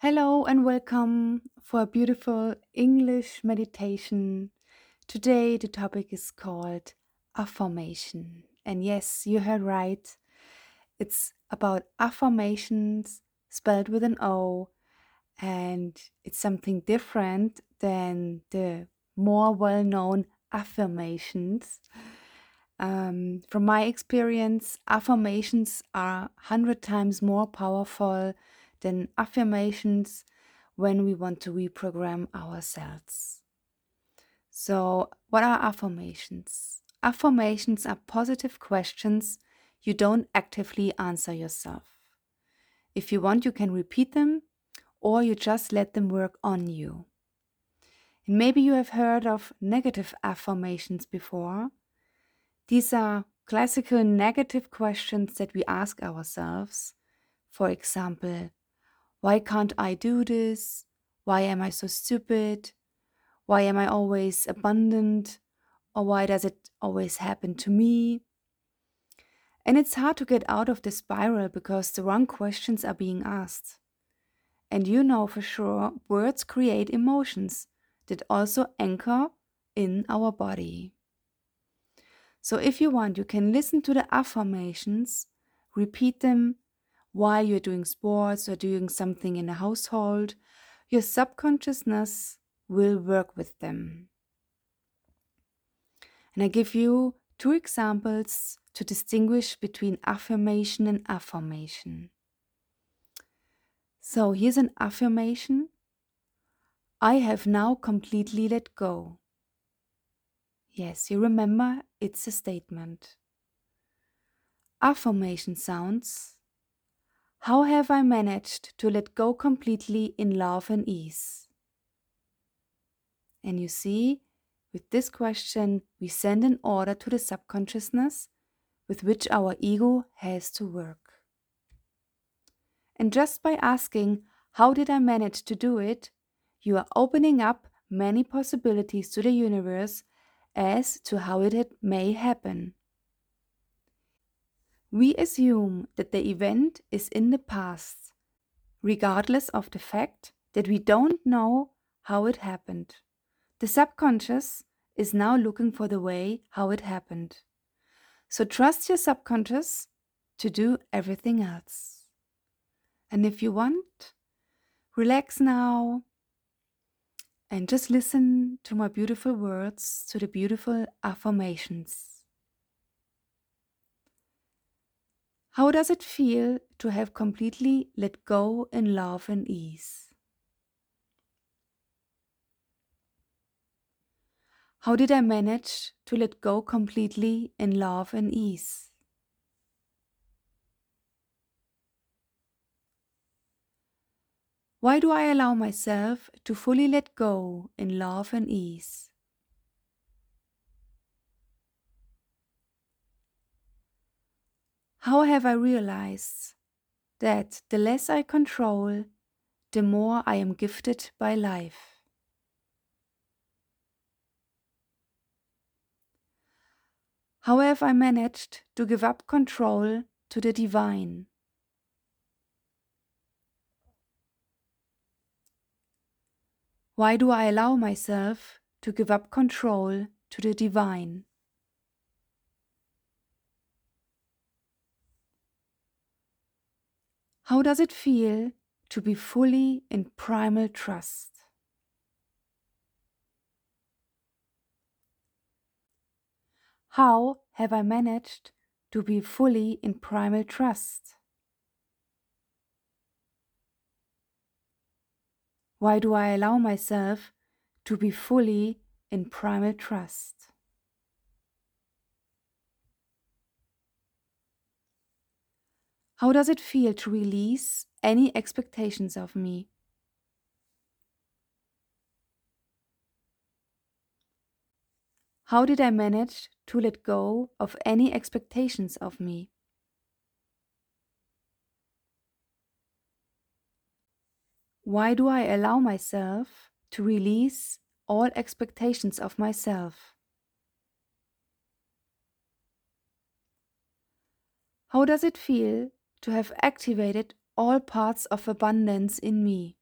Hello and welcome for a beautiful English meditation. Today, the topic is called afformation. And yes, you heard right. It's about afformations spelled with an O, and it's something different than the more well known affirmations. Um, from my experience, afformations are 100 times more powerful than affirmations when we want to reprogram ourselves. So, what are afformations? Afformations are positive questions you don't actively answer yourself. If you want, you can repeat them or you just let them work on you. And maybe you have heard of negative afformations before. These are classical negative questions that we ask ourselves. For example, why can't I do this? Why am I so stupid? Why am I always abundant? Or why does it always happen to me? And it's hard to get out of the spiral because the wrong questions are being asked. And you know for sure words create emotions that also anchor in our body. So if you want, you can listen to the afformations, repeat them while you're doing sports or doing something in a household. Your subconsciousness will work with them. And I give you two examples to distinguish between affirmation and afformation. So here's an affirmation I have now completely let go. Yes, you remember it's a statement. Afformation sounds How have I managed to let go completely in love and ease? And you see, with this question, we send an order to the subconsciousness with which our ego has to work. And just by asking, How did I manage to do it? you are opening up many possibilities to the universe as to how it may happen. We assume that the event is in the past, regardless of the fact that we don't know how it happened. The subconscious is now looking for the way how it happened. So trust your subconscious to do everything else. And if you want, relax now and just listen to my beautiful words, to the beautiful afformations. How does it feel to have completely let go in love and ease? How did I manage to let go completely in love and ease? Why do I allow myself to fully let go in love and ease? How have I realized that the less I control, the more I am gifted by life? How have I managed to give up control to the divine? Why do I allow myself to give up control to the divine? How does it feel to be fully in primal trust? How have I managed to be fully in primal trust? Why do I allow myself to be fully in primal trust? How does it feel to release any expectations of me? How did I manage to let go of any expectations of me? Why do I allow myself to release all expectations of myself? How does it feel to have activated all parts of abundance in me.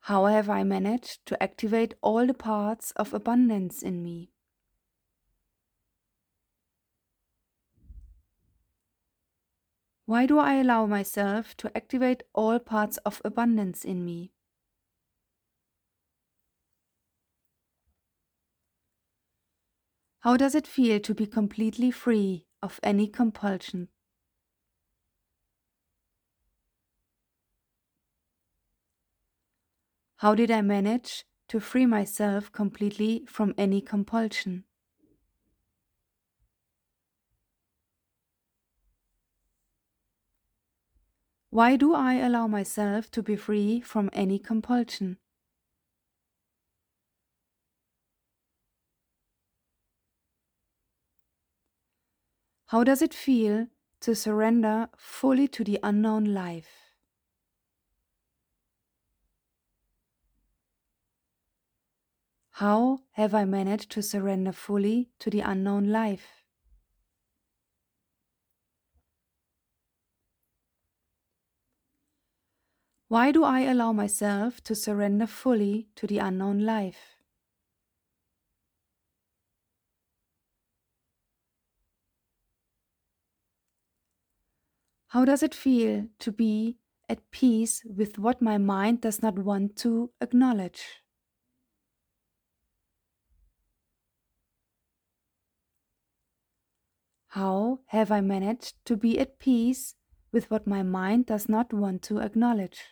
How have I managed to activate all the parts of abundance in me? Why do I allow myself to activate all parts of abundance in me? How does it feel to be completely free of any compulsion? How did I manage to free myself completely from any compulsion? Why do I allow myself to be free from any compulsion? How does it feel to surrender fully to the unknown life? How have I managed to surrender fully to the unknown life? Why do I allow myself to surrender fully to the unknown life? How does it feel to be at peace with what my mind does not want to acknowledge? How have I managed to be at peace with what my mind does not want to acknowledge?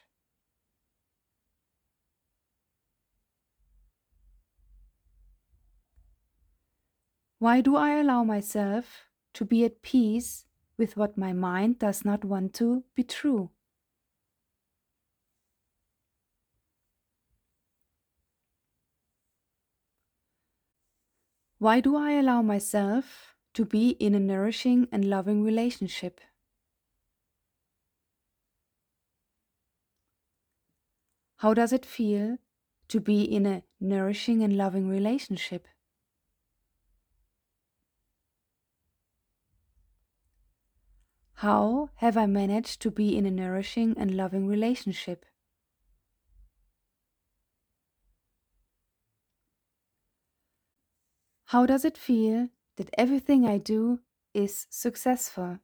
Why do I allow myself to be at peace with what my mind does not want to be true? Why do I allow myself to be in a nourishing and loving relationship. How does it feel to be in a nourishing and loving relationship? How have I managed to be in a nourishing and loving relationship? How does it feel that everything I do is successful.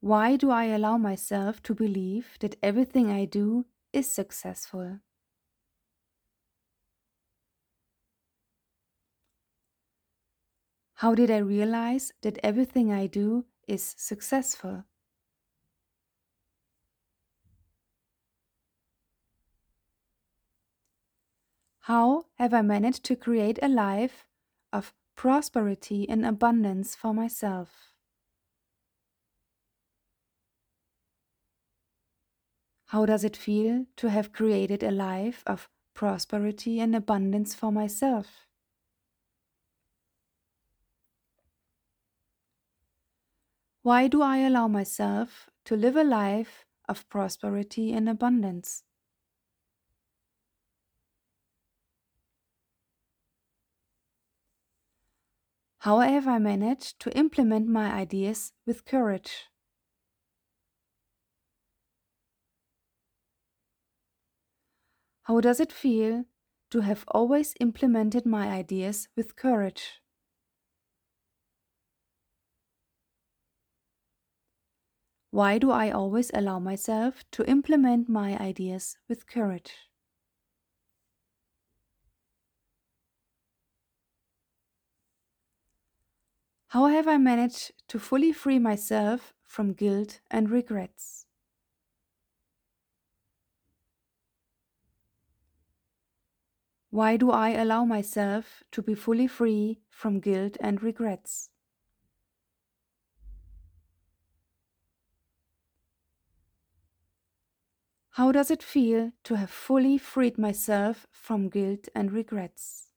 Why do I allow myself to believe that everything I do is successful? How did I realize that everything I do is successful? How have I managed to create a life of prosperity and abundance for myself? How does it feel to have created a life of prosperity and abundance for myself? Why do I allow myself to live a life of prosperity and abundance? How have I managed to implement my ideas with courage? How does it feel to have always implemented my ideas with courage? Why do I always allow myself to implement my ideas with courage? How have I managed to fully free myself from guilt and regrets? Why do I allow myself to be fully free from guilt and regrets? How does it feel to have fully freed myself from guilt and regrets?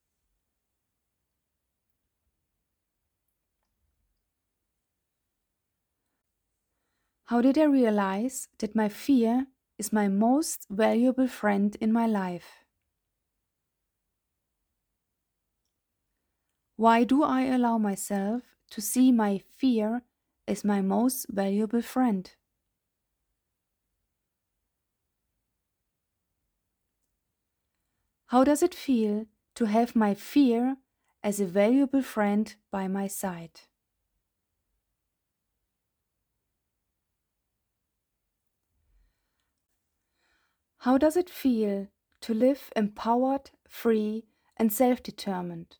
How did I realize that my fear is my most valuable friend in my life? Why do I allow myself to see my fear as my most valuable friend? How does it feel to have my fear as a valuable friend by my side? How does it feel to live empowered, free, and self determined?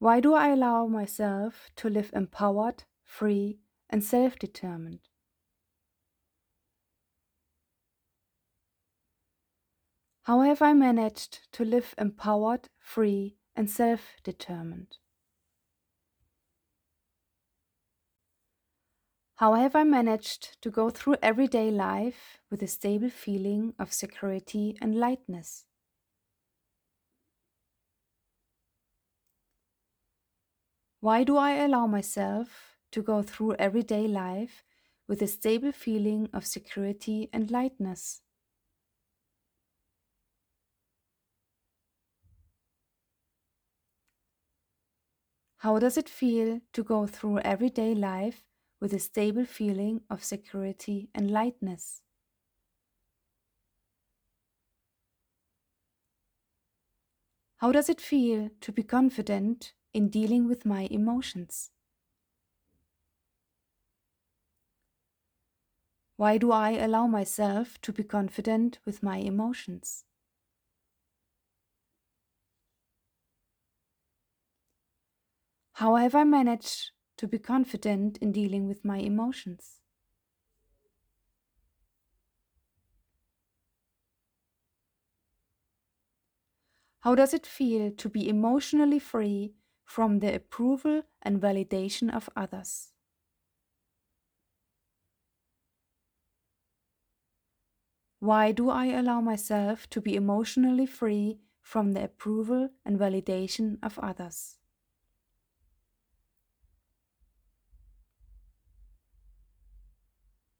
Why do I allow myself to live empowered, free, and self determined? How have I managed to live empowered, free, and self determined? How have I managed to go through everyday life with a stable feeling of security and lightness? Why do I allow myself to go through everyday life with a stable feeling of security and lightness? How does it feel to go through everyday life with a stable feeling of security and lightness? How does it feel to be confident in dealing with my emotions? Why do I allow myself to be confident with my emotions? How have I managed to be confident in dealing with my emotions? How does it feel to be emotionally free from the approval and validation of others. Why do I allow myself to be emotionally free from the approval and validation of others?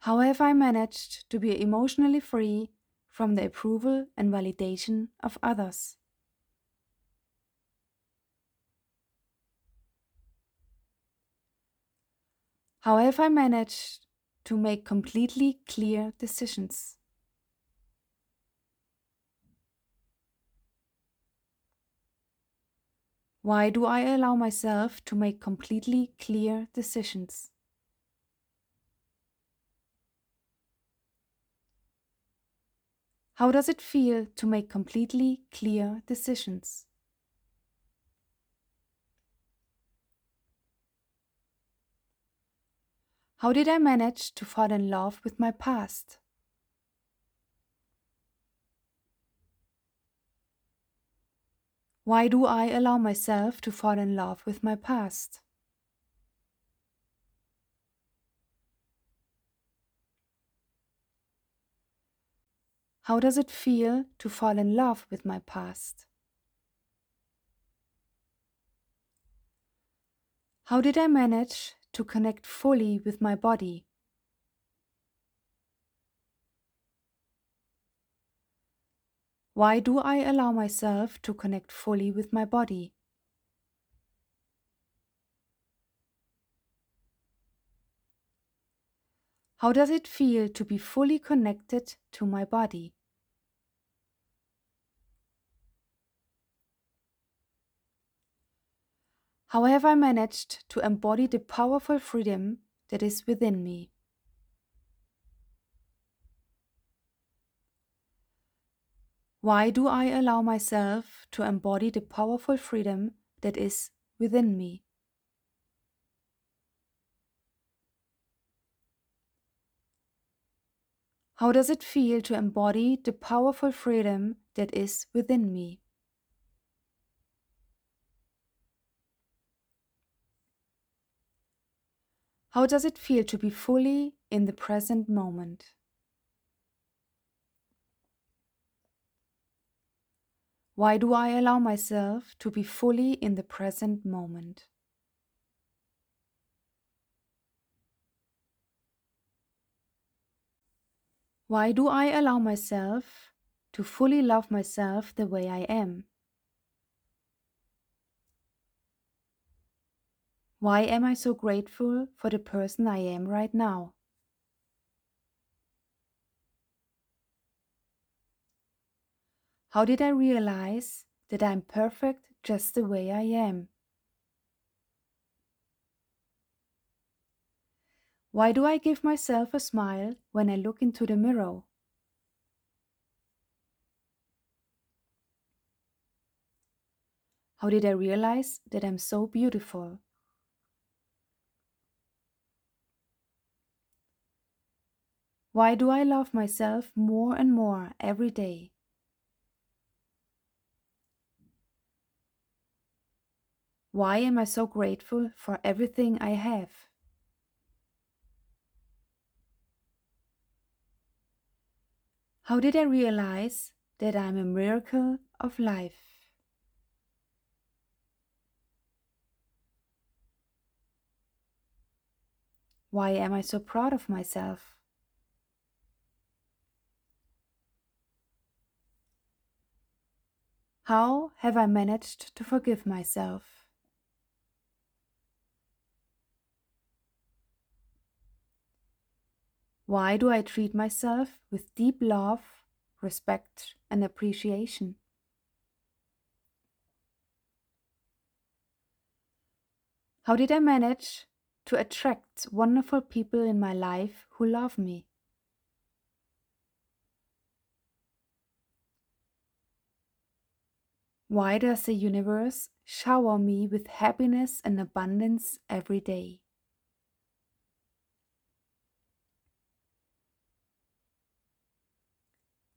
How have I managed to be emotionally free from the approval and validation of others? How have I managed to make completely clear decisions? Why do I allow myself to make completely clear decisions? How does it feel to make completely clear decisions? How did I manage to fall in love with my past? Why do I allow myself to fall in love with my past? How does it feel to fall in love with my past? How did I manage to connect fully with my body. Why do I allow myself to connect fully with my body? How does it feel to be fully connected to my body? How have I managed to embody the powerful freedom that is within me? Why do I allow myself to embody the powerful freedom that is within me? How does it feel to embody the powerful freedom that is within me? How does it feel to be fully in the present moment? Why do I allow myself to be fully in the present moment? Why do I allow myself to fully love myself the way I am? Why am I so grateful for the person I am right now? How did I realize that I'm perfect just the way I am? Why do I give myself a smile when I look into the mirror? How did I realize that I'm so beautiful? Why do I love myself more and more every day? Why am I so grateful for everything I have? How did I realize that I'm a miracle of life? Why am I so proud of myself? How have I managed to forgive myself? Why do I treat myself with deep love, respect, and appreciation? How did I manage to attract wonderful people in my life who love me? Why does the universe shower me with happiness and abundance every day?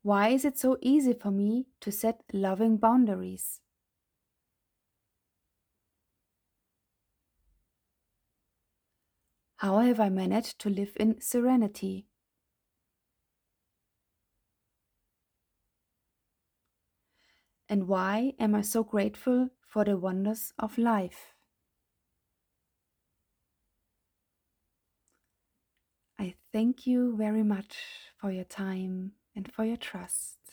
Why is it so easy for me to set loving boundaries? How have I managed to live in serenity? And why am I so grateful for the wonders of life? I thank you very much for your time and for your trust.